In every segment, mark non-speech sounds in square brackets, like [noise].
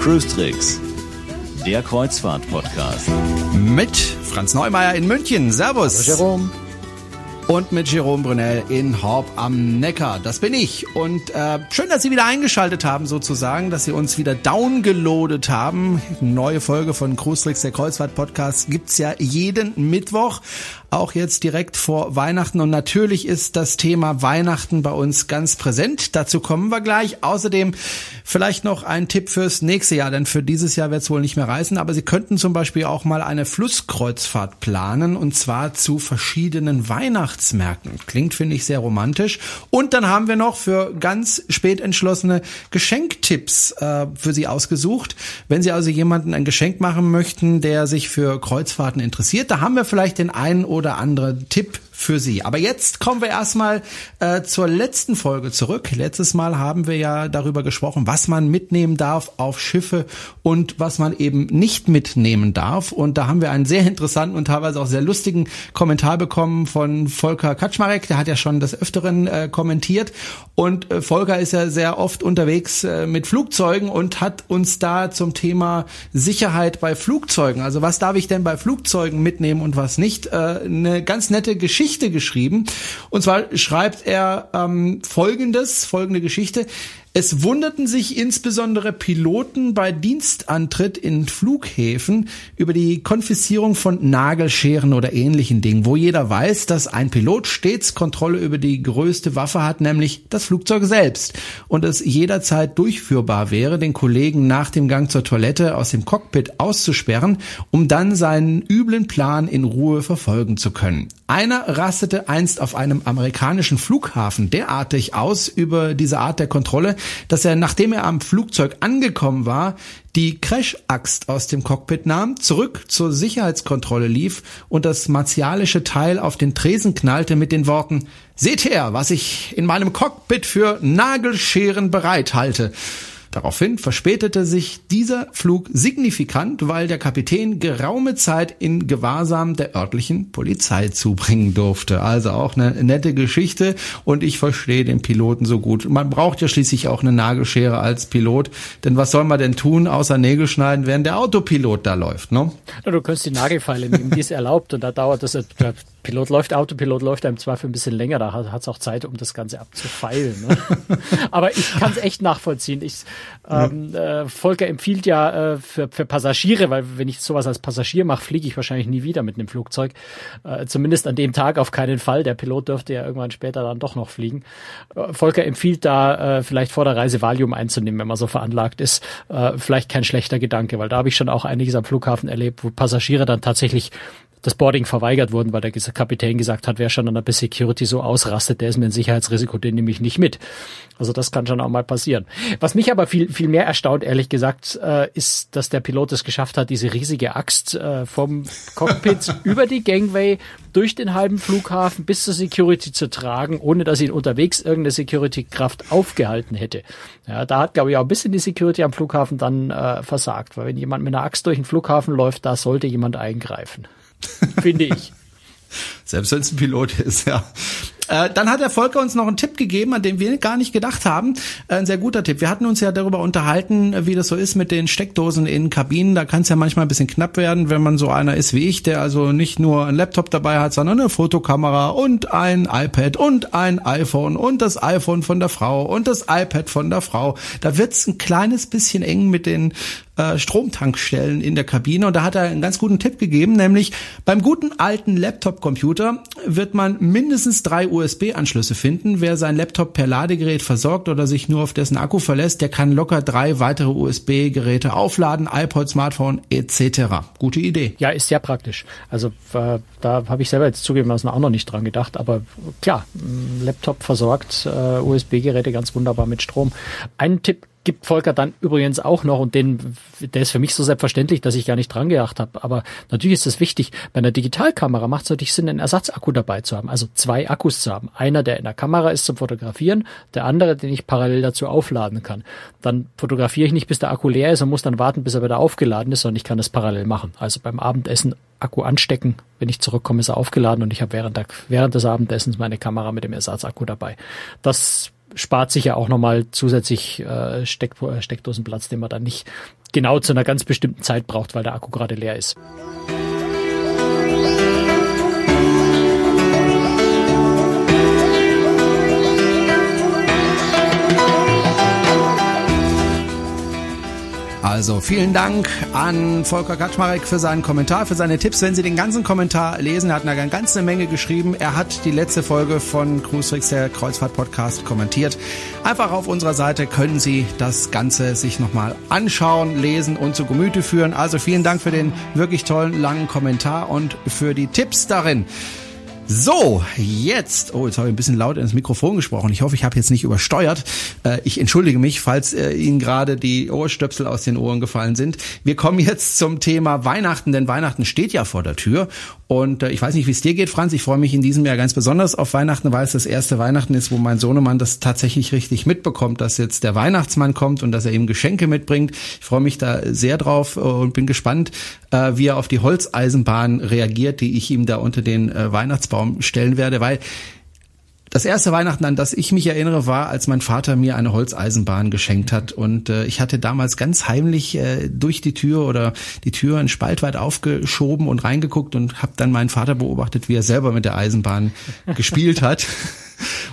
Cruise Tricks, der Kreuzfahrt-Podcast. Mit Franz Neumeier in München. Servus. Hallo Jerome. Und mit Jerome Brunel in Horb am Neckar. Das bin ich. Und äh, schön, dass Sie wieder eingeschaltet haben, sozusagen, dass Sie uns wieder downgeloadet haben. Neue Folge von Cruise Tricks, der Kreuzfahrt-Podcast, gibt's ja jeden Mittwoch auch jetzt direkt vor Weihnachten. Und natürlich ist das Thema Weihnachten bei uns ganz präsent. Dazu kommen wir gleich. Außerdem vielleicht noch ein Tipp fürs nächste Jahr, denn für dieses Jahr wird es wohl nicht mehr reißen. Aber Sie könnten zum Beispiel auch mal eine Flusskreuzfahrt planen und zwar zu verschiedenen Weihnachtsmärkten. Klingt, finde ich, sehr romantisch. Und dann haben wir noch für ganz spät entschlossene Geschenktipps äh, für Sie ausgesucht. Wenn Sie also jemanden ein Geschenk machen möchten, der sich für Kreuzfahrten interessiert, da haben wir vielleicht den einen oder oder andere Tipp für Sie. Aber jetzt kommen wir erstmal äh, zur letzten Folge zurück. Letztes Mal haben wir ja darüber gesprochen, was man mitnehmen darf auf Schiffe und was man eben nicht mitnehmen darf. Und da haben wir einen sehr interessanten und teilweise auch sehr lustigen Kommentar bekommen von Volker Kaczmarek. Der hat ja schon des Öfteren äh, kommentiert. Und äh, Volker ist ja sehr oft unterwegs äh, mit Flugzeugen und hat uns da zum Thema Sicherheit bei Flugzeugen, also was darf ich denn bei Flugzeugen mitnehmen und was nicht, äh, eine ganz nette Geschichte Geschichte geschrieben. Und zwar schreibt er ähm, folgendes, folgende Geschichte. Es wunderten sich insbesondere Piloten bei Dienstantritt in Flughäfen über die Konfiszierung von Nagelscheren oder ähnlichen Dingen, wo jeder weiß, dass ein Pilot stets Kontrolle über die größte Waffe hat, nämlich das Flugzeug selbst, und es jederzeit durchführbar wäre, den Kollegen nach dem Gang zur Toilette aus dem Cockpit auszusperren, um dann seinen üblen Plan in Ruhe verfolgen zu können. Einer rastete einst auf einem amerikanischen Flughafen derartig aus über diese Art der Kontrolle, dass er, nachdem er am Flugzeug angekommen war, die Crash-Axt aus dem Cockpit nahm, zurück zur Sicherheitskontrolle lief und das martialische Teil auf den Tresen knallte mit den Worten Seht her, was ich in meinem Cockpit für Nagelscheren bereithalte. Daraufhin verspätete sich dieser Flug signifikant, weil der Kapitän geraume Zeit in Gewahrsam der örtlichen Polizei zubringen durfte. Also auch eine nette Geschichte und ich verstehe den Piloten so gut. Man braucht ja schließlich auch eine Nagelschere als Pilot, denn was soll man denn tun, außer Nägel schneiden, während der Autopilot da läuft, ne? Ja, du kannst die Nagelfeile nehmen, die ist erlaubt und da dauert das, der Pilot läuft, Autopilot läuft einem Zweifel ein bisschen länger, da hat es auch Zeit, um das Ganze abzufeilen. Ne? [laughs] Aber ich kann es echt nachvollziehen. Ich, ähm, äh, Volker empfiehlt ja äh, für, für Passagiere, weil wenn ich sowas als Passagier mache, fliege ich wahrscheinlich nie wieder mit einem Flugzeug. Äh, zumindest an dem Tag auf keinen Fall. Der Pilot dürfte ja irgendwann später dann doch noch fliegen. Äh, Volker empfiehlt da äh, vielleicht vor der Reise Valium einzunehmen, wenn man so veranlagt ist. Äh, vielleicht kein schlechter Gedanke, weil da habe ich schon auch einiges am Flughafen erlebt, wo Passagiere dann tatsächlich das Boarding verweigert wurden, weil der Kapitän gesagt hat, wer schon an der Security so ausrastet, der ist mir ein Sicherheitsrisiko, den nehme ich nicht mit. Also das kann schon auch mal passieren. Was mich aber viel, viel mehr erstaunt, ehrlich gesagt, äh, ist, dass der Pilot es geschafft hat, diese riesige Axt äh, vom Cockpit [laughs] über die Gangway durch den halben Flughafen bis zur Security zu tragen, ohne dass ihn unterwegs irgendeine Security-Kraft aufgehalten hätte. Ja, da hat, glaube ich, auch ein bisschen die Security am Flughafen dann äh, versagt, weil wenn jemand mit einer Axt durch den Flughafen läuft, da sollte jemand eingreifen. Finde ich. [laughs] Selbst wenn es ein Pilot ist, ja. Äh, dann hat der Volker uns noch einen Tipp gegeben, an den wir gar nicht gedacht haben. Äh, ein sehr guter Tipp. Wir hatten uns ja darüber unterhalten, wie das so ist mit den Steckdosen in Kabinen. Da kann es ja manchmal ein bisschen knapp werden, wenn man so einer ist wie ich, der also nicht nur ein Laptop dabei hat, sondern eine Fotokamera und ein iPad und ein iPhone und das iPhone von der Frau und das iPad von der Frau. Da wird's ein kleines bisschen eng mit den äh, Stromtankstellen in der Kabine und da hat er einen ganz guten Tipp gegeben, nämlich beim guten alten Laptop-Computer wird man mindestens drei USB-Anschlüsse finden. Wer sein Laptop per Ladegerät versorgt oder sich nur auf dessen Akku verlässt, der kann locker drei weitere USB-Geräte aufladen, iPod, Smartphone etc. Gute Idee. Ja, ist sehr praktisch. Also äh, da habe ich selber jetzt zugegebenermaßen auch noch nicht dran gedacht, aber klar, Laptop versorgt äh, USB-Geräte ganz wunderbar mit Strom. Ein Tipp gibt Volker dann übrigens auch noch, und den, der ist für mich so selbstverständlich, dass ich gar nicht dran gedacht habe. Aber natürlich ist es wichtig, bei einer Digitalkamera macht es natürlich Sinn, einen Ersatzakku dabei zu haben, also zwei Akkus zu haben. Einer, der in der Kamera ist zum Fotografieren, der andere, den ich parallel dazu aufladen kann. Dann fotografiere ich nicht, bis der Akku leer ist und muss dann warten, bis er wieder aufgeladen ist, sondern ich kann das parallel machen. Also beim Abendessen Akku anstecken, wenn ich zurückkomme, ist er aufgeladen und ich habe während, der, während des Abendessens meine Kamera mit dem Ersatzakku dabei. Das spart sich ja auch nochmal zusätzlich äh, Steck, Steckdosenplatz, den man dann nicht genau zu einer ganz bestimmten Zeit braucht, weil der Akku gerade leer ist. Also vielen Dank an Volker Kaczmarek für seinen Kommentar, für seine Tipps. Wenn Sie den ganzen Kommentar lesen, er hat eine ganze Menge geschrieben. Er hat die letzte Folge von Cruise der Kreuzfahrt Podcast kommentiert. Einfach auf unserer Seite können Sie das Ganze sich nochmal anschauen, lesen und zu Gemüte führen. Also vielen Dank für den wirklich tollen langen Kommentar und für die Tipps darin. So, jetzt, oh, jetzt habe ich ein bisschen laut ins Mikrofon gesprochen. Ich hoffe, ich habe jetzt nicht übersteuert. Äh, ich entschuldige mich, falls äh, Ihnen gerade die Ohrstöpsel aus den Ohren gefallen sind. Wir kommen jetzt zum Thema Weihnachten, denn Weihnachten steht ja vor der Tür. Und äh, ich weiß nicht, wie es dir geht, Franz. Ich freue mich in diesem Jahr ganz besonders auf Weihnachten, weil es das erste Weihnachten ist, wo mein Sohnemann das tatsächlich richtig mitbekommt, dass jetzt der Weihnachtsmann kommt und dass er ihm Geschenke mitbringt. Ich freue mich da sehr drauf und bin gespannt, wie er auf die Holzeisenbahn reagiert, die ich ihm da unter den Weihnachtsbaum Weihnachtsbaum stellen werde, weil das erste Weihnachten, an das ich mich erinnere, war, als mein Vater mir eine Holzeisenbahn geschenkt hat. Und äh, ich hatte damals ganz heimlich äh, durch die Tür oder die Tür einen Spalt weit aufgeschoben und reingeguckt und habe dann meinen Vater beobachtet, wie er selber mit der Eisenbahn gespielt hat.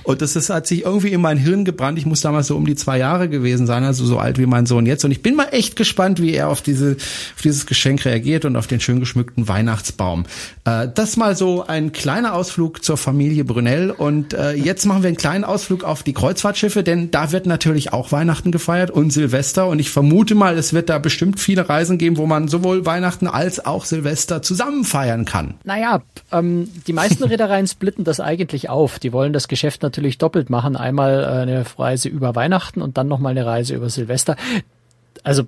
Und das ist, hat sich irgendwie in mein Hirn gebrannt. Ich muss damals so um die zwei Jahre gewesen sein, also so alt wie mein Sohn jetzt. Und ich bin mal echt gespannt, wie er auf diese, auf dieses Geschenk reagiert und auf den schön geschmückten Weihnachtsbaum. Äh, das mal so ein kleiner Ausflug zur Familie Brunel. Und äh, jetzt machen wir einen kleinen Ausflug auf die Kreuzfahrtschiffe, denn da wird natürlich auch Weihnachten gefeiert und Silvester. Und ich vermute mal, es wird da bestimmt viele Reisen geben, wo man sowohl Weihnachten als auch Silvester zusammen feiern kann. Naja, ähm, die meisten Reedereien splitten das eigentlich auf. Die wollen das Geschäft natürlich doppelt machen. Einmal äh, eine Reise über Weihnachten und dann nochmal eine Reise über Silvester. Also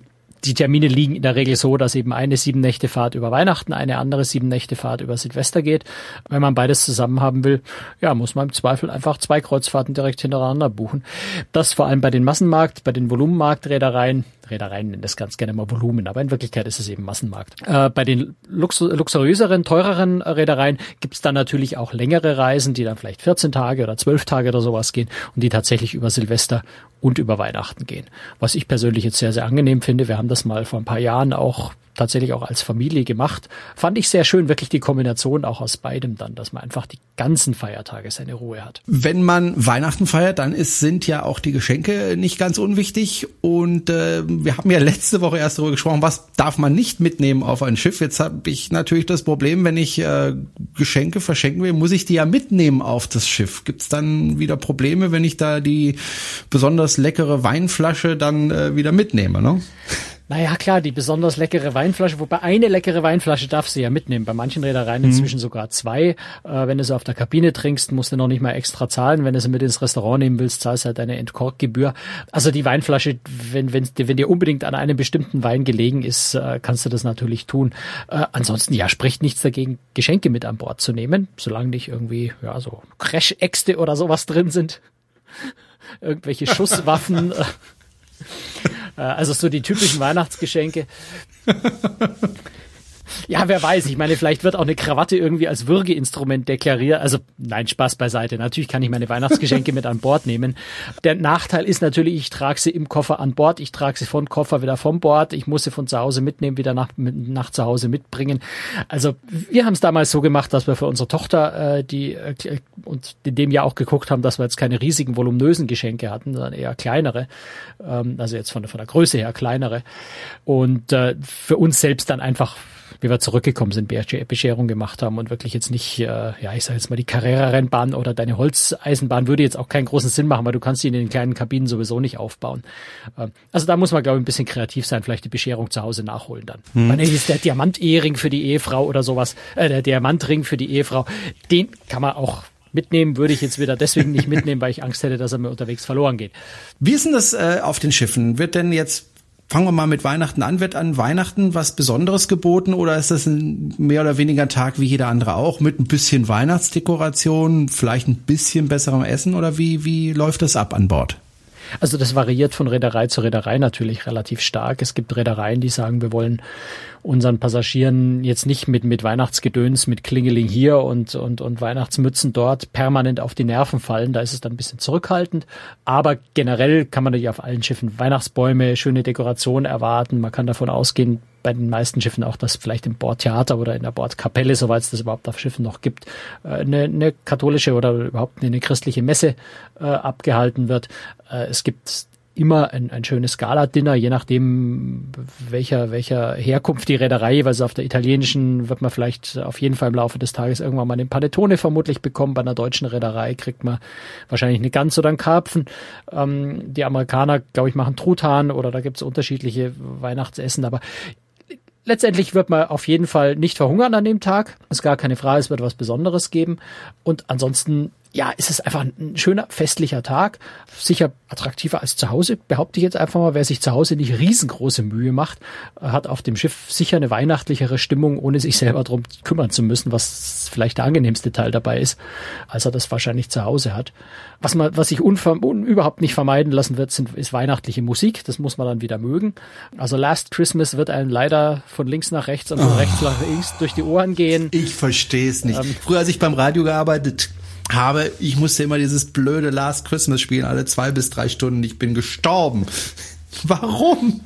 die Termine liegen in der Regel so, dass eben eine sieben Nächte Fahrt über Weihnachten, eine andere sieben Nächte Fahrt über Silvester geht. Wenn man beides zusammen haben will, ja, muss man im Zweifel einfach zwei Kreuzfahrten direkt hintereinander buchen. Das vor allem bei den Massenmarkt, bei den Volumenmarktreedereien Reedereien nennen das ganz gerne mal Volumen, aber in Wirklichkeit ist es eben Massenmarkt. Äh, bei den luxu luxuriöseren, teureren Reedereien gibt es dann natürlich auch längere Reisen, die dann vielleicht 14 Tage oder 12 Tage oder sowas gehen und die tatsächlich über Silvester und über Weihnachten gehen. Was ich persönlich jetzt sehr, sehr angenehm finde. Wir haben das mal vor ein paar Jahren auch tatsächlich auch als Familie gemacht. Fand ich sehr schön, wirklich die Kombination auch aus beidem dann, dass man einfach die ganzen Feiertage seine Ruhe hat. Wenn man Weihnachten feiert, dann ist, sind ja auch die Geschenke nicht ganz unwichtig. Und äh, wir haben ja letzte Woche erst darüber gesprochen, was darf man nicht mitnehmen auf ein Schiff. Jetzt habe ich natürlich das Problem, wenn ich äh, Geschenke verschenken will, muss ich die ja mitnehmen auf das Schiff. Gibt es dann wieder Probleme, wenn ich da die besonders leckere Weinflasche dann äh, wieder mitnehme? Ne? Naja, klar, die besonders leckere Weinflasche, wobei eine leckere Weinflasche darfst du ja mitnehmen. Bei manchen Reedereien mhm. inzwischen sogar zwei. Äh, wenn du sie auf der Kabine trinkst, musst du noch nicht mal extra zahlen. Wenn du sie mit ins Restaurant nehmen willst, zahlst du halt eine Entkorkgebühr. Also die Weinflasche, wenn, wenn, wenn dir unbedingt an einem bestimmten Wein gelegen ist, äh, kannst du das natürlich tun. Äh, ansonsten, ja, spricht nichts dagegen, Geschenke mit an Bord zu nehmen, solange nicht irgendwie, ja, so Crash-Äxte oder sowas drin sind. [laughs] Irgendwelche Schusswaffen. [laughs] Äh, also so die typischen Weihnachtsgeschenke. [laughs] Ja, wer weiß. Ich meine, vielleicht wird auch eine Krawatte irgendwie als Würgeinstrument deklariert. Also nein, Spaß beiseite. Natürlich kann ich meine Weihnachtsgeschenke mit an Bord nehmen. Der Nachteil ist natürlich, ich trage sie im Koffer an Bord. Ich trage sie von Koffer wieder vom Bord. Ich muss sie von zu Hause mitnehmen, wieder nach, nach zu Hause mitbringen. Also wir haben es damals so gemacht, dass wir für unsere Tochter äh, die äh, und in dem Jahr auch geguckt haben, dass wir jetzt keine riesigen voluminösen Geschenke hatten, sondern eher kleinere. Ähm, also jetzt von, von der Größe her kleinere. Und äh, für uns selbst dann einfach wie wir zurückgekommen sind, Bescherung gemacht haben und wirklich jetzt nicht, äh, ja, ich sage jetzt mal, die Carrera-Rennbahn oder deine Holzeisenbahn würde jetzt auch keinen großen Sinn machen, weil du kannst die in den kleinen Kabinen sowieso nicht aufbauen. Ähm, also da muss man, glaube ich, ein bisschen kreativ sein, vielleicht die Bescherung zu Hause nachholen dann. Hm. Weil ist der Diamant-Ehering für die Ehefrau oder sowas, äh, der Diamantring für die Ehefrau, den kann man auch Mitnehmen würde ich jetzt wieder deswegen nicht mitnehmen, weil ich Angst hätte, dass er mir unterwegs verloren geht. Wie ist denn das äh, auf den Schiffen? Wird denn jetzt Fangen wir mal mit Weihnachten an. Wird an Weihnachten was Besonderes geboten oder ist das ein mehr oder weniger Tag wie jeder andere auch mit ein bisschen Weihnachtsdekoration, vielleicht ein bisschen besserem Essen oder wie, wie läuft das ab an Bord? Also das variiert von Reederei zu Reederei natürlich relativ stark. Es gibt Reedereien, die sagen, wir wollen unseren Passagieren jetzt nicht mit, mit Weihnachtsgedöns, mit Klingeling hier und, und, und Weihnachtsmützen dort permanent auf die Nerven fallen. Da ist es dann ein bisschen zurückhaltend. Aber generell kann man natürlich auf allen Schiffen Weihnachtsbäume, schöne Dekorationen erwarten. Man kann davon ausgehen, bei den meisten Schiffen auch, dass vielleicht im Bordtheater oder in der Bordkapelle, soweit es das überhaupt auf Schiffen noch gibt, äh, eine, eine katholische oder überhaupt eine christliche Messe äh, abgehalten wird. Äh, es gibt immer ein, ein schönes Gala-Dinner, je nachdem, welcher, welcher Herkunft die Reederei, weil auf der italienischen wird man vielleicht auf jeden Fall im Laufe des Tages irgendwann mal den Panettone vermutlich bekommen. Bei einer deutschen Reederei kriegt man wahrscheinlich eine Gans oder einen Karpfen. Ähm, die Amerikaner, glaube ich, machen Truthahn oder da gibt es unterschiedliche Weihnachtsessen, aber Letztendlich wird man auf jeden Fall nicht verhungern an dem Tag. Ist gar keine Frage, es wird was Besonderes geben. Und ansonsten ja, ist es einfach ein schöner festlicher Tag. Sicher attraktiver als zu Hause, behaupte ich jetzt einfach mal. Wer sich zu Hause nicht riesengroße Mühe macht, hat auf dem Schiff sicher eine weihnachtlichere Stimmung, ohne sich selber drum kümmern zu müssen, was vielleicht der angenehmste Teil dabei ist, als er das wahrscheinlich zu Hause hat. Was man, was sich un, überhaupt nicht vermeiden lassen wird, sind, ist weihnachtliche Musik. Das muss man dann wieder mögen. Also Last Christmas wird einem leider von links nach rechts und von oh. rechts nach links durch die Ohren gehen. Ich verstehe es nicht. Ähm, Früher, als ich beim Radio gearbeitet habe, ich musste immer dieses blöde Last Christmas spielen, alle zwei bis drei Stunden. Ich bin gestorben. [laughs] Warum?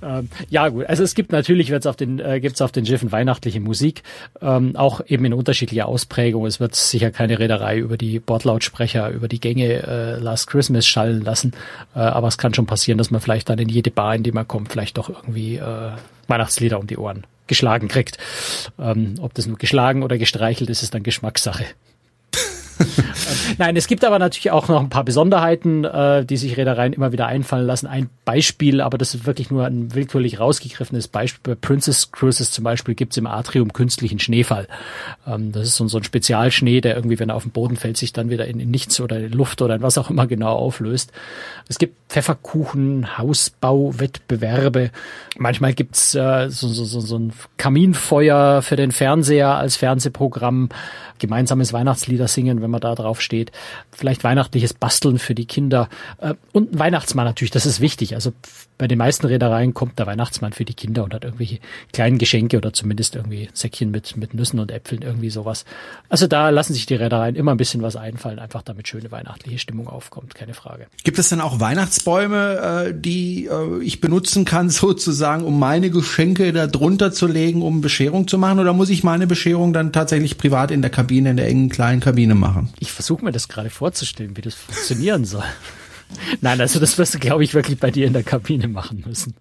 Ähm, ja gut, also es gibt natürlich wird's auf den äh, gibt's auf den Schiffen weihnachtliche Musik, ähm, auch eben in unterschiedlicher Ausprägung. Es wird sicher keine Reederei über die Bordlautsprecher, über die Gänge äh, Last Christmas schallen lassen, äh, aber es kann schon passieren, dass man vielleicht dann in jede Bar, in die man kommt, vielleicht doch irgendwie äh, Weihnachtslieder um die Ohren geschlagen kriegt. Ähm, ob das nur geschlagen oder gestreichelt ist, ist dann Geschmackssache. [laughs] Nein, es gibt aber natürlich auch noch ein paar Besonderheiten, äh, die sich Reedereien immer wieder einfallen lassen. Ein Beispiel, aber das ist wirklich nur ein willkürlich rausgegriffenes Beispiel. Bei Princess Cruises zum Beispiel gibt's im Atrium künstlichen Schneefall. Ähm, das ist so, ein Spezialschnee, der irgendwie, wenn er auf den Boden fällt, sich dann wieder in, in nichts oder in Luft oder in was auch immer genau auflöst. Es gibt Pfefferkuchen, Hausbauwettbewerbe. Manchmal gibt's äh, so, so, so, so ein Kaminfeuer für den Fernseher als Fernsehprogramm gemeinsames Weihnachtslieder singen, wenn man da drauf steht. Vielleicht weihnachtliches Basteln für die Kinder. Äh, und Weihnachtsmann natürlich, das ist wichtig. Also bei den meisten Reedereien kommt der Weihnachtsmann für die Kinder und hat irgendwelche kleinen Geschenke oder zumindest irgendwie Säckchen mit, mit Nüssen und Äpfeln, irgendwie sowas. Also da lassen sich die Reedereien immer ein bisschen was einfallen, einfach damit schöne weihnachtliche Stimmung aufkommt, keine Frage. Gibt es denn auch Weihnachtsbäume, äh, die äh, ich benutzen kann, [laughs] sozusagen, um meine Geschenke da drunter zu legen, um Bescherung zu machen? Oder muss ich meine Bescherung dann tatsächlich privat in der Kabine Kabine, in der engen kleinen Kabine machen. Ich versuche mir das gerade vorzustellen, wie das funktionieren soll. Nein, also das wirst du, glaube ich, wirklich bei dir in der Kabine machen müssen.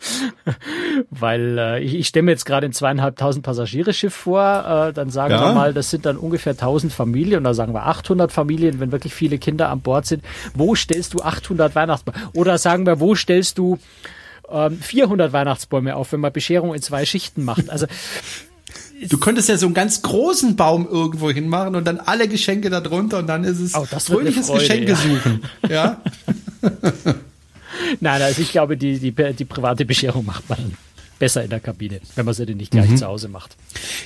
Weil äh, ich, ich stelle mir jetzt gerade ein zweieinhalbtausend Passagiere-Schiff vor, äh, dann sagen ja. wir mal, das sind dann ungefähr 1000 Familien, oder sagen wir 800 Familien, wenn wirklich viele Kinder an Bord sind. Wo stellst du 800 Weihnachtsbäume? Oder sagen wir, wo stellst du ähm, 400 Weihnachtsbäume auf, wenn man Bescherung in zwei Schichten macht? Also Du könntest ja so einen ganz großen Baum irgendwo hinmachen und dann alle Geschenke da drunter und dann ist es oh, fröhliches Geschenke ja. suchen. Ja. [laughs] [laughs] Nein, also ich glaube, die, die, die private Bescherung macht man besser in der Kabine, wenn man sie denn nicht gleich mhm. zu Hause macht.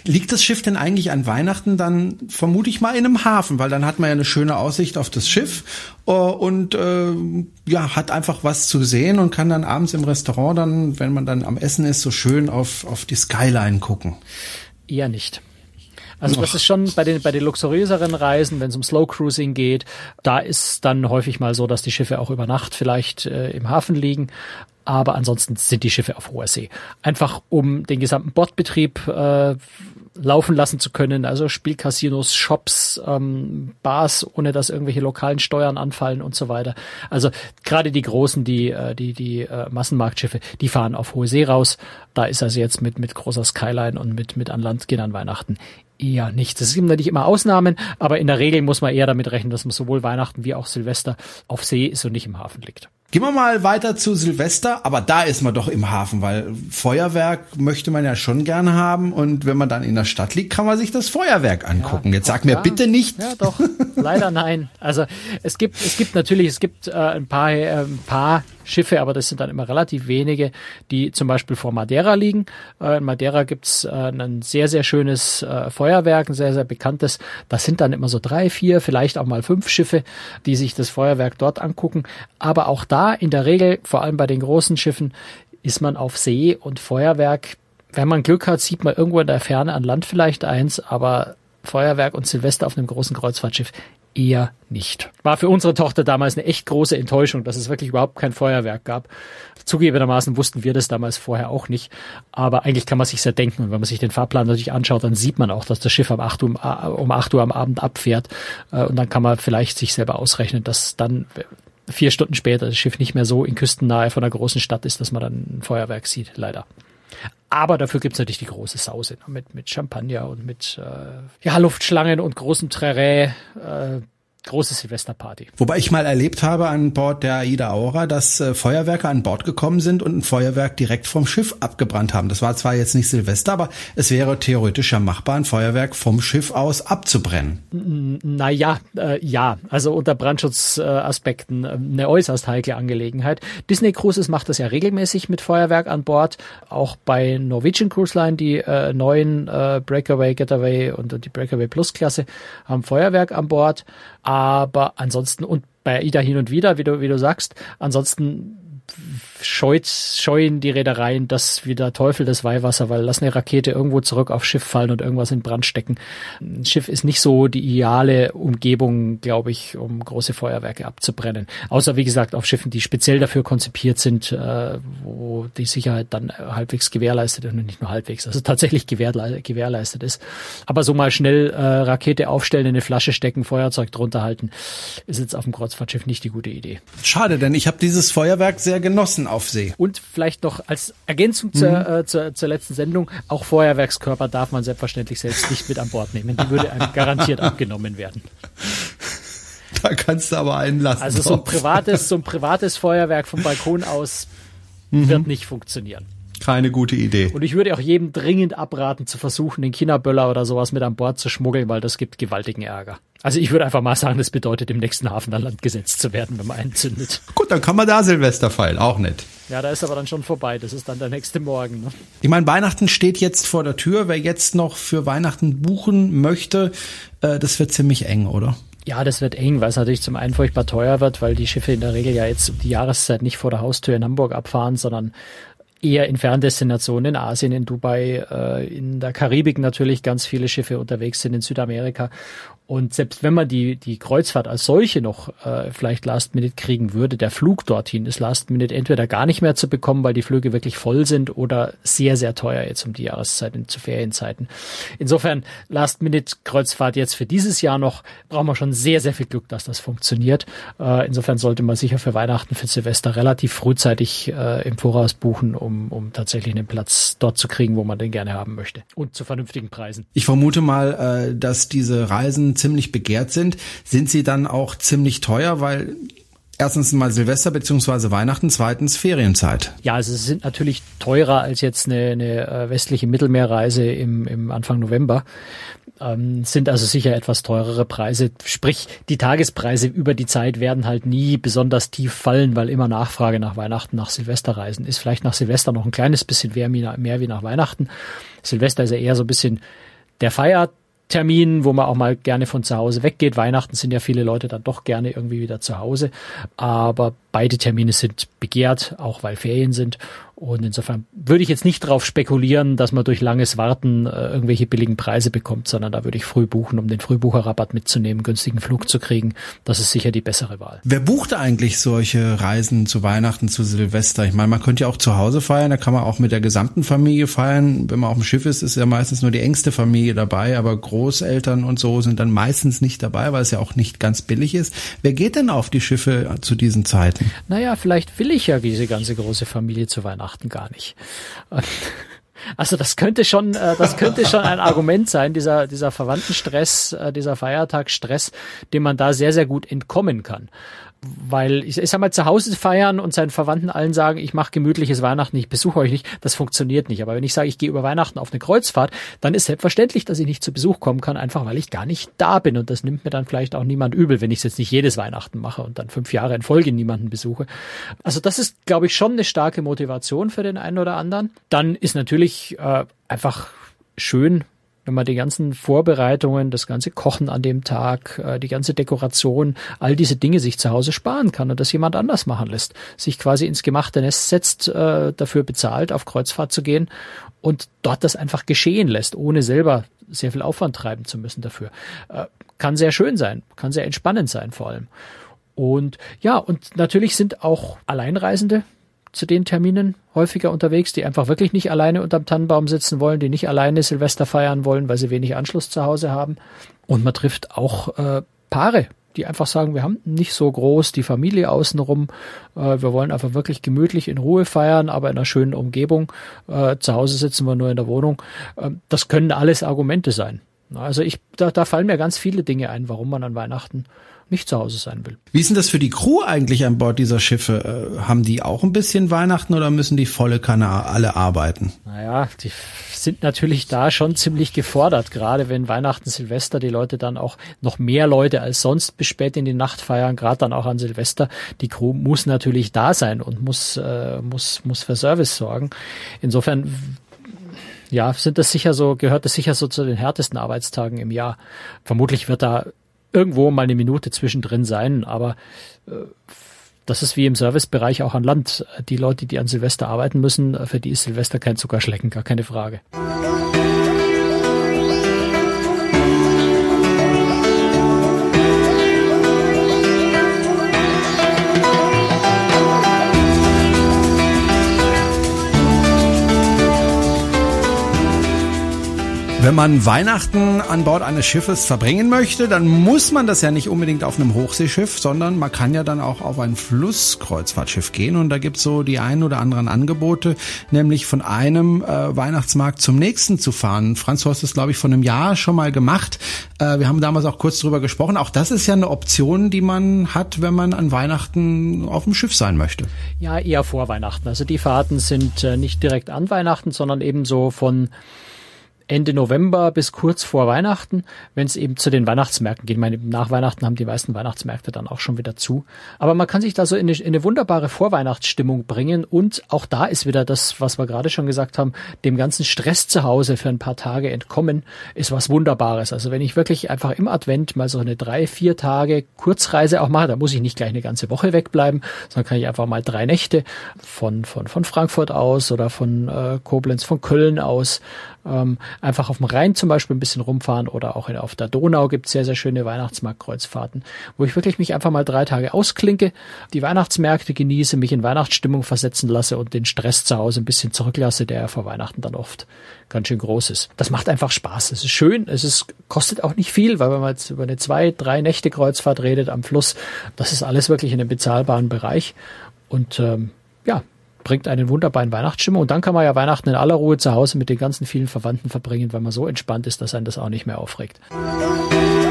Liegt das Schiff denn eigentlich an Weihnachten dann vermute ich mal in einem Hafen, weil dann hat man ja eine schöne Aussicht auf das Schiff uh, und äh, ja, hat einfach was zu sehen und kann dann abends im Restaurant dann, wenn man dann am Essen ist, so schön auf, auf die Skyline gucken eher nicht. Also das ist schon bei den, bei den luxuriöseren Reisen, wenn es um Slow Cruising geht, da ist dann häufig mal so, dass die Schiffe auch über Nacht vielleicht äh, im Hafen liegen. Aber ansonsten sind die Schiffe auf hoher See. Einfach um den gesamten Bordbetrieb äh, laufen lassen zu können. Also Spielcasinos, Shops, ähm, Bars, ohne dass irgendwelche lokalen Steuern anfallen und so weiter. Also gerade die großen, die äh, die die äh, Massenmarktschiffe, die fahren auf hohe See raus. Da ist also jetzt mit mit großer Skyline und mit mit an Land gehen an Weihnachten eher nicht. Es gibt natürlich immer Ausnahmen, aber in der Regel muss man eher damit rechnen, dass man sowohl Weihnachten wie auch Silvester auf See ist und nicht im Hafen liegt. Gehen wir mal weiter zu Silvester, aber da ist man doch im Hafen, weil Feuerwerk möchte man ja schon gerne haben und wenn man dann in der Stadt liegt, kann man sich das Feuerwerk angucken. Ja, Jetzt sag mir ja. bitte nicht. Ja, doch. Leider nein. Also es gibt, es gibt natürlich, es gibt äh, ein paar, äh, ein paar Schiffe, aber das sind dann immer relativ wenige, die zum Beispiel vor Madeira liegen. Äh, in Madeira gibt's äh, ein sehr, sehr schönes äh, Feuerwerk, ein sehr, sehr bekanntes. Das sind dann immer so drei, vier, vielleicht auch mal fünf Schiffe, die sich das Feuerwerk dort angucken. Aber auch da in der Regel, vor allem bei den großen Schiffen, ist man auf See und Feuerwerk. Wenn man Glück hat, sieht man irgendwo in der Ferne an Land vielleicht eins, aber Feuerwerk und Silvester auf einem großen Kreuzfahrtschiff eher nicht. War für unsere Tochter damals eine echt große Enttäuschung, dass es wirklich überhaupt kein Feuerwerk gab. Zugegebenermaßen wussten wir das damals vorher auch nicht, aber eigentlich kann man sich sehr denken und wenn man sich den Fahrplan natürlich anschaut, dann sieht man auch, dass das Schiff um 8 Uhr, um 8 Uhr am Abend abfährt äh, und dann kann man vielleicht sich selber ausrechnen, dass dann vier Stunden später das Schiff nicht mehr so in Küstennahe von einer großen Stadt ist, dass man dann ein Feuerwerk sieht, leider. Aber dafür gibt's natürlich die große Sause ne? mit, mit Champagner und mit äh, ja, Luftschlangen und großem Trerä. Äh, große Silvesterparty. Wobei ich mal erlebt habe an Bord der Aida Aura, dass äh, Feuerwerke an Bord gekommen sind und ein Feuerwerk direkt vom Schiff abgebrannt haben. Das war zwar jetzt nicht Silvester, aber es wäre theoretisch ja machbar, ein Feuerwerk vom Schiff aus abzubrennen. Naja, äh, ja, also unter Brandschutzaspekten äh, eine äußerst heikle Angelegenheit. Disney Cruises macht das ja regelmäßig mit Feuerwerk an Bord. Auch bei Norwegian Cruise Line, die äh, neuen äh, Breakaway, Getaway und die Breakaway Plus Klasse haben Feuerwerk an Bord. Aber ansonsten, und bei Ida hin und wieder, wie du, wie du sagst, ansonsten scheut, scheuen die Reedereien das wie Teufel das Weihwasser, weil lass eine Rakete irgendwo zurück aufs Schiff fallen und irgendwas in Brand stecken. Ein Schiff ist nicht so die ideale Umgebung, glaube ich, um große Feuerwerke abzubrennen. Außer, wie gesagt, auf Schiffen, die speziell dafür konzipiert sind, äh, wo die Sicherheit dann halbwegs gewährleistet ist und nicht nur halbwegs, also tatsächlich gewährleistet ist. Aber so mal schnell äh, Rakete aufstellen, in eine Flasche stecken, Feuerzeug drunter halten, ist jetzt auf dem Kreuzfahrtschiff nicht die gute Idee. Schade, denn ich habe dieses Feuerwerk sehr genossen auf See. Und vielleicht noch als Ergänzung zur, mhm. äh, zur, zur letzten Sendung, auch Feuerwerkskörper darf man selbstverständlich selbst nicht mit an Bord nehmen. Die würde einem garantiert [laughs] abgenommen werden. Da kannst du aber einen lassen. Also so ein privates, so ein privates Feuerwerk vom Balkon aus [laughs] mhm. wird nicht funktionieren. Keine gute Idee. Und ich würde auch jedem dringend abraten, zu versuchen, den Kinderböller oder sowas mit an Bord zu schmuggeln, weil das gibt gewaltigen Ärger. Also ich würde einfach mal sagen, das bedeutet, im nächsten Hafen an Land gesetzt zu werden, wenn man einen zündet. Gut, dann kann man da Silvester feiern, auch nett. Ja, da ist aber dann schon vorbei. Das ist dann der nächste Morgen. Ne? Ich meine, Weihnachten steht jetzt vor der Tür. Wer jetzt noch für Weihnachten buchen möchte, äh, das wird ziemlich eng, oder? Ja, das wird eng, weil es natürlich zum einen furchtbar teuer wird, weil die Schiffe in der Regel ja jetzt um die Jahreszeit nicht vor der Haustür in Hamburg abfahren, sondern eher in Ferndestinationen, in Asien, in Dubai, äh, in der Karibik natürlich ganz viele Schiffe unterwegs sind, in Südamerika. Und selbst wenn man die, die Kreuzfahrt als solche noch äh, vielleicht Last Minute kriegen würde, der Flug dorthin ist Last Minute entweder gar nicht mehr zu bekommen, weil die Flüge wirklich voll sind oder sehr, sehr teuer jetzt um die Jahreszeit zu Ferienzeiten. Insofern Last Minute Kreuzfahrt jetzt für dieses Jahr noch, brauchen wir schon sehr, sehr viel Glück, dass das funktioniert. Äh, insofern sollte man sicher für Weihnachten, für Silvester relativ frühzeitig äh, im Voraus buchen, um, um tatsächlich einen Platz dort zu kriegen, wo man den gerne haben möchte. Und zu vernünftigen Preisen. Ich vermute mal, äh, dass diese Reisen ziemlich begehrt sind, sind sie dann auch ziemlich teuer, weil erstens mal Silvester beziehungsweise Weihnachten, zweitens Ferienzeit. Ja, also es sind natürlich teurer als jetzt eine, eine äh, westliche Mittelmeerreise im, im Anfang November. Ähm, sind also sicher etwas teurere Preise. Sprich, die Tagespreise über die Zeit werden halt nie besonders tief fallen, weil immer Nachfrage nach Weihnachten, nach Silvesterreisen ist. Vielleicht nach Silvester noch ein kleines bisschen mehr, mehr wie nach Weihnachten. Silvester ist ja eher so ein bisschen der Feiertag Termin, wo man auch mal gerne von zu Hause weggeht. Weihnachten sind ja viele Leute dann doch gerne irgendwie wieder zu Hause. Aber beide Termine sind begehrt, auch weil Ferien sind. Und insofern würde ich jetzt nicht darauf spekulieren, dass man durch langes Warten äh, irgendwelche billigen Preise bekommt, sondern da würde ich früh buchen, um den Frühbucherrabatt mitzunehmen, günstigen Flug zu kriegen. Das ist sicher die bessere Wahl. Wer bucht eigentlich solche Reisen zu Weihnachten, zu Silvester? Ich meine, man könnte ja auch zu Hause feiern, da kann man auch mit der gesamten Familie feiern. Wenn man auf dem Schiff ist, ist ja meistens nur die engste Familie dabei, aber Großeltern und so sind dann meistens nicht dabei, weil es ja auch nicht ganz billig ist. Wer geht denn auf die Schiffe zu diesen Zeiten? Naja, vielleicht will ich ja diese ganze große Familie zu Weihnachten. Gar nicht. [laughs] Also das könnte schon, äh, das könnte schon ein Argument sein, dieser, dieser Verwandtenstress, äh, dieser Feiertagsstress, dem man da sehr, sehr gut entkommen kann. Weil ich, ich sag mal, zu Hause feiern und seinen Verwandten allen sagen, ich mache gemütliches Weihnachten, ich besuche euch nicht, das funktioniert nicht. Aber wenn ich sage, ich gehe über Weihnachten auf eine Kreuzfahrt, dann ist selbstverständlich, dass ich nicht zu Besuch kommen kann, einfach weil ich gar nicht da bin. Und das nimmt mir dann vielleicht auch niemand übel, wenn ich es jetzt nicht jedes Weihnachten mache und dann fünf Jahre in Folge niemanden besuche. Also das ist, glaube ich, schon eine starke Motivation für den einen oder anderen. Dann ist natürlich äh, einfach schön, wenn man die ganzen Vorbereitungen, das ganze Kochen an dem Tag, äh, die ganze Dekoration, all diese Dinge sich zu Hause sparen kann und das jemand anders machen lässt, sich quasi ins gemachte Nest setzt, äh, dafür bezahlt, auf Kreuzfahrt zu gehen und dort das einfach geschehen lässt, ohne selber sehr viel Aufwand treiben zu müssen dafür. Äh, kann sehr schön sein, kann sehr entspannend sein vor allem. Und ja, und natürlich sind auch Alleinreisende zu den Terminen häufiger unterwegs, die einfach wirklich nicht alleine unterm Tannenbaum sitzen wollen, die nicht alleine Silvester feiern wollen, weil sie wenig Anschluss zu Hause haben. Und man trifft auch äh, Paare, die einfach sagen, wir haben nicht so groß die Familie außenrum, äh, wir wollen einfach wirklich gemütlich in Ruhe feiern, aber in einer schönen Umgebung. Äh, zu Hause sitzen wir nur in der Wohnung. Äh, das können alles Argumente sein. Also ich, da, da fallen mir ganz viele Dinge ein, warum man an Weihnachten nicht zu Hause sein will. Wie ist denn das für die Crew eigentlich an Bord dieser Schiffe? Äh, haben die auch ein bisschen Weihnachten oder müssen die volle Kanne alle arbeiten? Naja, die sind natürlich da schon ziemlich gefordert, gerade wenn Weihnachten, Silvester die Leute dann auch noch mehr Leute als sonst bis spät in die Nacht feiern, gerade dann auch an Silvester. Die Crew muss natürlich da sein und muss, äh, muss, muss für Service sorgen. Insofern ja, sind das sicher so, gehört das sicher so zu den härtesten Arbeitstagen im Jahr. Vermutlich wird da irgendwo mal eine Minute zwischendrin sein, aber äh, das ist wie im Servicebereich auch an Land. Die Leute, die an Silvester arbeiten müssen, für die ist Silvester kein Zuckerschlecken, gar keine Frage. Wenn man Weihnachten an Bord eines Schiffes verbringen möchte, dann muss man das ja nicht unbedingt auf einem Hochseeschiff, sondern man kann ja dann auch auf ein Flusskreuzfahrtschiff gehen und da gibt's so die ein oder anderen Angebote, nämlich von einem äh, Weihnachtsmarkt zum nächsten zu fahren. Franz, du hast das, glaube ich, vor einem Jahr schon mal gemacht. Äh, wir haben damals auch kurz drüber gesprochen. Auch das ist ja eine Option, die man hat, wenn man an Weihnachten auf dem Schiff sein möchte. Ja, eher vor Weihnachten. Also die Fahrten sind äh, nicht direkt an Weihnachten, sondern eben so von Ende November bis kurz vor Weihnachten, wenn es eben zu den Weihnachtsmärkten geht. Ich meine, nach Weihnachten haben die meisten Weihnachtsmärkte dann auch schon wieder zu. Aber man kann sich da so in eine, in eine wunderbare Vorweihnachtsstimmung bringen und auch da ist wieder das, was wir gerade schon gesagt haben, dem ganzen Stress zu Hause für ein paar Tage entkommen, ist was Wunderbares. Also wenn ich wirklich einfach im Advent mal so eine drei, vier Tage Kurzreise auch mache, da muss ich nicht gleich eine ganze Woche wegbleiben, sondern kann ich einfach mal drei Nächte von, von, von Frankfurt aus oder von äh, Koblenz, von Köln aus ähm, einfach auf dem Rhein zum Beispiel ein bisschen rumfahren oder auch in, auf der Donau gibt es sehr, sehr schöne Weihnachtsmarktkreuzfahrten, wo ich wirklich mich einfach mal drei Tage ausklinke, die Weihnachtsmärkte genieße, mich in Weihnachtsstimmung versetzen lasse und den Stress zu Hause ein bisschen zurücklasse, der ja vor Weihnachten dann oft ganz schön groß ist. Das macht einfach Spaß. Es ist schön, es ist, kostet auch nicht viel, weil wenn man jetzt über eine zwei, drei Nächte Kreuzfahrt redet am Fluss, das ist alles wirklich in einem bezahlbaren Bereich. Und ähm, ja, bringt einen wunderbaren Weihnachtsstimmung. Und dann kann man ja Weihnachten in aller Ruhe zu Hause mit den ganzen vielen Verwandten verbringen, weil man so entspannt ist, dass einen das auch nicht mehr aufregt. nicht,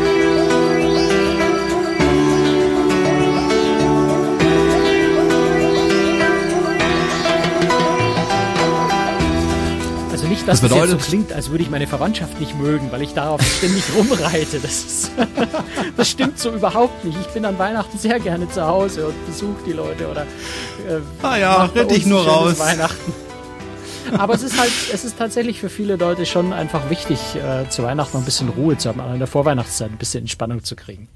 dass das, bedeutet, das so klingt, als würde ich meine Verwandtschaft nicht mögen, weil ich darauf ständig [laughs] rumreite. Das, ist, [laughs] das stimmt so überhaupt nicht. Ich bin an Weihnachten sehr gerne zu Hause und besuche die Leute oder äh, ah ja, rette ich nur raus. Weihnachten. Aber es ist halt, es ist tatsächlich für viele Leute schon einfach wichtig, äh, zu Weihnachten ein bisschen Ruhe zu haben, an der Vorweihnachtszeit ein bisschen Entspannung zu kriegen.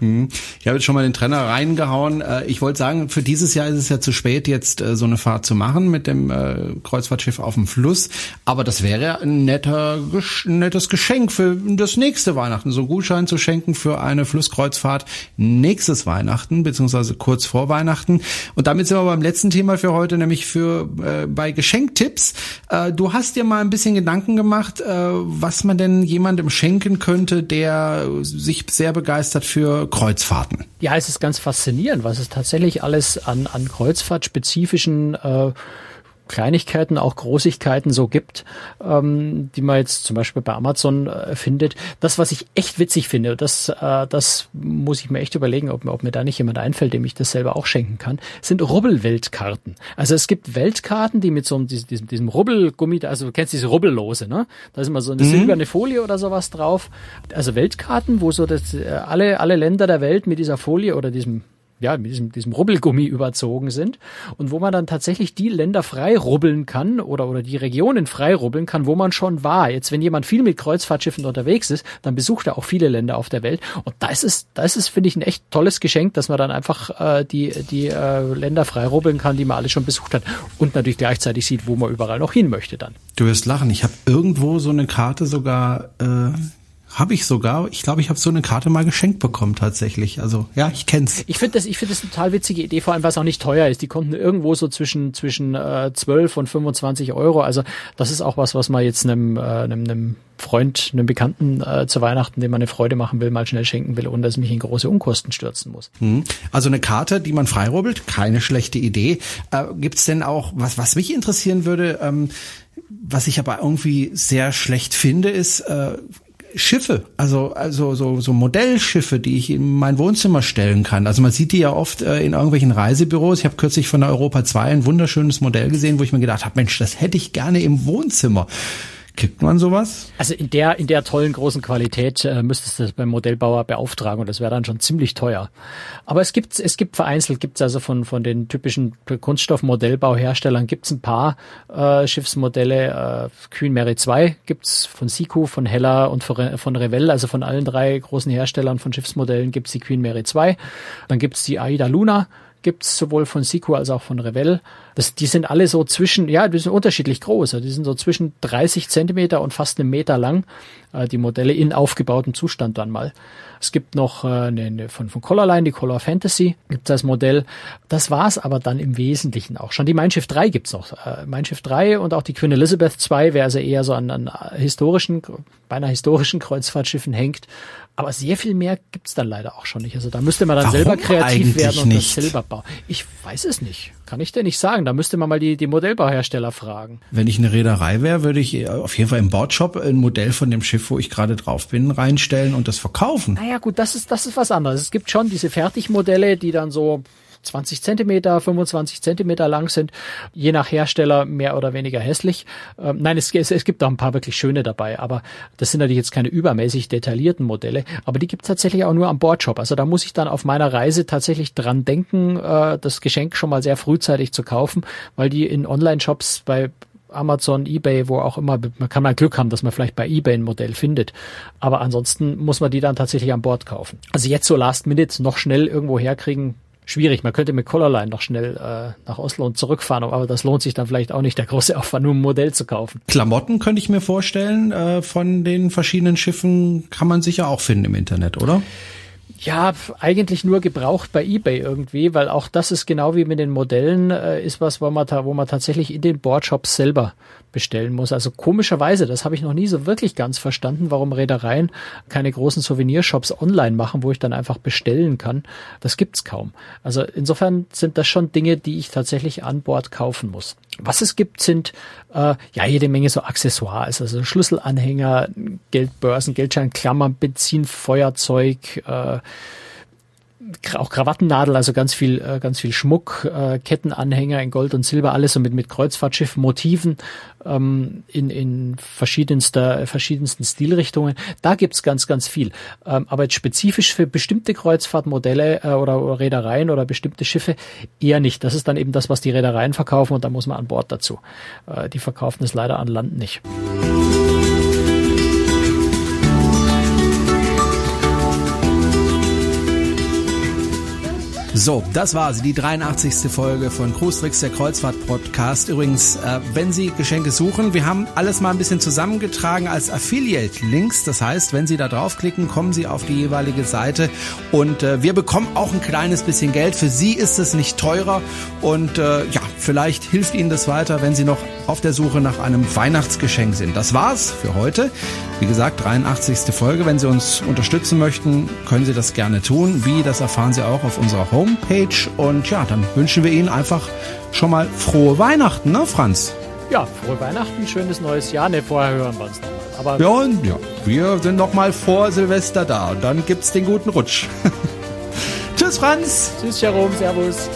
Hm. Ich habe jetzt schon mal den Trenner reingehauen. Äh, ich wollte sagen, für dieses Jahr ist es ja zu spät, jetzt äh, so eine Fahrt zu machen mit dem äh, Kreuzfahrtschiff auf dem Fluss. Aber das wäre ein netter, nettes Geschenk für das nächste Weihnachten. So einen Gutschein zu schenken für eine Flusskreuzfahrt nächstes Weihnachten, beziehungsweise kurz vor Weihnachten. Und damit sind wir beim letzten Thema für heute, nämlich für bei Geschenktipps. Du hast dir mal ein bisschen Gedanken gemacht, was man denn jemandem schenken könnte, der sich sehr begeistert für Kreuzfahrten. Ja, es ist ganz faszinierend, was es tatsächlich alles an, an Kreuzfahrtspezifischen äh, Kleinigkeiten, auch Großigkeiten so gibt, ähm, die man jetzt zum Beispiel bei Amazon äh, findet. Das, was ich echt witzig finde, das, äh, das muss ich mir echt überlegen, ob, ob mir da nicht jemand einfällt, dem ich das selber auch schenken kann, sind Rubbelweltkarten. Also es gibt Weltkarten, die mit so einem, diesem, diesem Rubbelgummi, also du kennst diese Rubbellose, ne? Da ist immer so eine mhm. silberne Folie oder sowas drauf. Also Weltkarten, wo so das, äh, alle, alle Länder der Welt mit dieser Folie oder diesem ja, mit diesem, diesem Rubbelgummi überzogen sind und wo man dann tatsächlich die Länder frei rubbeln kann oder, oder die Regionen frei rubbeln kann, wo man schon war. Jetzt, wenn jemand viel mit Kreuzfahrtschiffen unterwegs ist, dann besucht er auch viele Länder auf der Welt und da ist es, da ist finde ich, ein echt tolles Geschenk, dass man dann einfach äh, die, die äh, Länder frei rubbeln kann, die man alle schon besucht hat und natürlich gleichzeitig sieht, wo man überall noch hin möchte dann. Du wirst lachen, ich habe irgendwo so eine Karte sogar äh habe ich sogar. Ich glaube, ich habe so eine Karte mal geschenkt bekommen tatsächlich. Also ja, ich kenn's. Ich finde das, ich finde das eine total witzige Idee, vor allem weil es auch nicht teuer ist. Die konnten irgendwo so zwischen zwischen äh, 12 und 25 Euro. Also das ist auch was, was man jetzt einem, äh, einem, einem Freund, einem Bekannten äh, zu Weihnachten, dem man eine Freude machen will, mal schnell schenken will, ohne dass mich in große Unkosten stürzen muss. Mhm. Also eine Karte, die man freirubbelt, keine schlechte Idee. Äh, Gibt denn auch, was, was mich interessieren würde, ähm, was ich aber irgendwie sehr schlecht finde, ist, äh, Schiffe, also also so so Modellschiffe, die ich in mein Wohnzimmer stellen kann. Also man sieht die ja oft äh, in irgendwelchen Reisebüros. Ich habe kürzlich von der Europa 2 ein wunderschönes Modell gesehen, wo ich mir gedacht habe, Mensch, das hätte ich gerne im Wohnzimmer. Kriegt man sowas? Also in der, in der tollen großen Qualität äh, müsstest du das beim Modellbauer beauftragen und das wäre dann schon ziemlich teuer. Aber es gibt, es gibt vereinzelt, gibt es also von, von den typischen Kunststoffmodellbauherstellern gibt es ein paar äh, Schiffsmodelle. Äh, Queen Mary 2 gibt's von Siku, von Hella und von, Revell, also von allen drei großen Herstellern von Schiffsmodellen gibt's die Queen Mary 2. Dann gibt's die Aida Luna gibt's sowohl von Siku als auch von Revell. Das, die sind alle so zwischen, ja, die sind unterschiedlich groß. Die sind so zwischen 30 Zentimeter und fast einem Meter lang. Äh, die Modelle in aufgebautem Zustand dann mal. Es gibt noch äh, eine, von, von Colorline, die Color Fantasy, gibt es Modell. Das war's aber dann im Wesentlichen auch schon. Die Mein Schiff 3 gibt's noch. Äh, mein Schiff 3 und auch die Queen Elizabeth 2, wer also eher so an, an historischen, beinahe historischen Kreuzfahrtschiffen hängt. Aber sehr viel mehr gibt's dann leider auch schon nicht. Also da müsste man dann Warum selber kreativ werden und nicht? das selber bauen. Ich weiß es nicht. Kann ich dir nicht sagen. Da müsste man mal die, die Modellbauhersteller fragen. Wenn ich eine Reederei wäre, würde ich auf jeden Fall im Bordshop ein Modell von dem Schiff, wo ich gerade drauf bin, reinstellen und das verkaufen. Naja gut, das ist, das ist was anderes. Es gibt schon diese Fertigmodelle, die dann so 20 Zentimeter, 25 Zentimeter lang sind, je nach Hersteller mehr oder weniger hässlich. Ähm, nein, es, es, es, gibt auch ein paar wirklich schöne dabei, aber das sind natürlich jetzt keine übermäßig detaillierten Modelle, aber die gibt es tatsächlich auch nur am Bordshop. Also da muss ich dann auf meiner Reise tatsächlich dran denken, äh, das Geschenk schon mal sehr frühzeitig zu kaufen, weil die in Online-Shops bei Amazon, eBay, wo auch immer, man kann mal Glück haben, dass man vielleicht bei eBay ein Modell findet. Aber ansonsten muss man die dann tatsächlich an Bord kaufen. Also jetzt so Last Minute noch schnell irgendwo herkriegen, schwierig. Man könnte mit Colorline noch schnell äh, nach Oslo und zurückfahren, aber das lohnt sich dann vielleicht auch nicht, der große Aufwand, nur ein Modell zu kaufen. Klamotten könnte ich mir vorstellen, äh, von den verschiedenen Schiffen kann man sicher auch finden im Internet, oder? Ja, eigentlich nur gebraucht bei eBay irgendwie, weil auch das ist genau wie mit den Modellen, äh, ist was, wo man, wo man tatsächlich in den Boardshops selber bestellen muss. Also komischerweise, das habe ich noch nie so wirklich ganz verstanden, warum Reedereien keine großen Souvenirshops online machen, wo ich dann einfach bestellen kann. Das gibt's kaum. Also insofern sind das schon Dinge, die ich tatsächlich an Bord kaufen muss. Was es gibt, sind äh, ja jede Menge so Accessoires, also Schlüsselanhänger, Geldbörsen, Geldschein, Klammern, Benzin, Feuerzeug, äh, auch Krawattennadel, also ganz viel, äh, ganz viel Schmuck, äh, Kettenanhänger in Gold und Silber, alles so mit, mit Kreuzfahrtschiff-Motiven ähm, in, in verschiedenster, verschiedensten Stilrichtungen. Da gibt's ganz, ganz viel. Ähm, aber jetzt spezifisch für bestimmte Kreuzfahrtmodelle äh, oder, Reedereien oder bestimmte Schiffe eher nicht. Das ist dann eben das, was die Reedereien verkaufen und da muss man an Bord dazu. Äh, die verkaufen es leider an Land nicht. So, das war sie, die 83. Folge von Cruise Tricks, der Kreuzfahrt-Podcast. Übrigens, äh, wenn Sie Geschenke suchen, wir haben alles mal ein bisschen zusammengetragen als Affiliate-Links. Das heißt, wenn Sie da draufklicken, kommen Sie auf die jeweilige Seite und äh, wir bekommen auch ein kleines bisschen Geld. Für Sie ist es nicht teurer und äh, ja, vielleicht hilft Ihnen das weiter, wenn Sie noch auf der Suche nach einem Weihnachtsgeschenk sind. Das war's für heute. Wie gesagt, 83. Folge. Wenn Sie uns unterstützen möchten, können Sie das gerne tun. Wie, das erfahren Sie auch auf unserer Homepage. Und ja, dann wünschen wir Ihnen einfach schon mal frohe Weihnachten, ne, Franz? Ja, frohe Weihnachten, schönes neues Jahr. Ne, vorher hören wir uns nochmal. Aber ja, und ja, wir sind nochmal vor Silvester da und dann gibt's den guten Rutsch. [laughs] Tschüss, Franz. Tschüss, Jerome. Servus.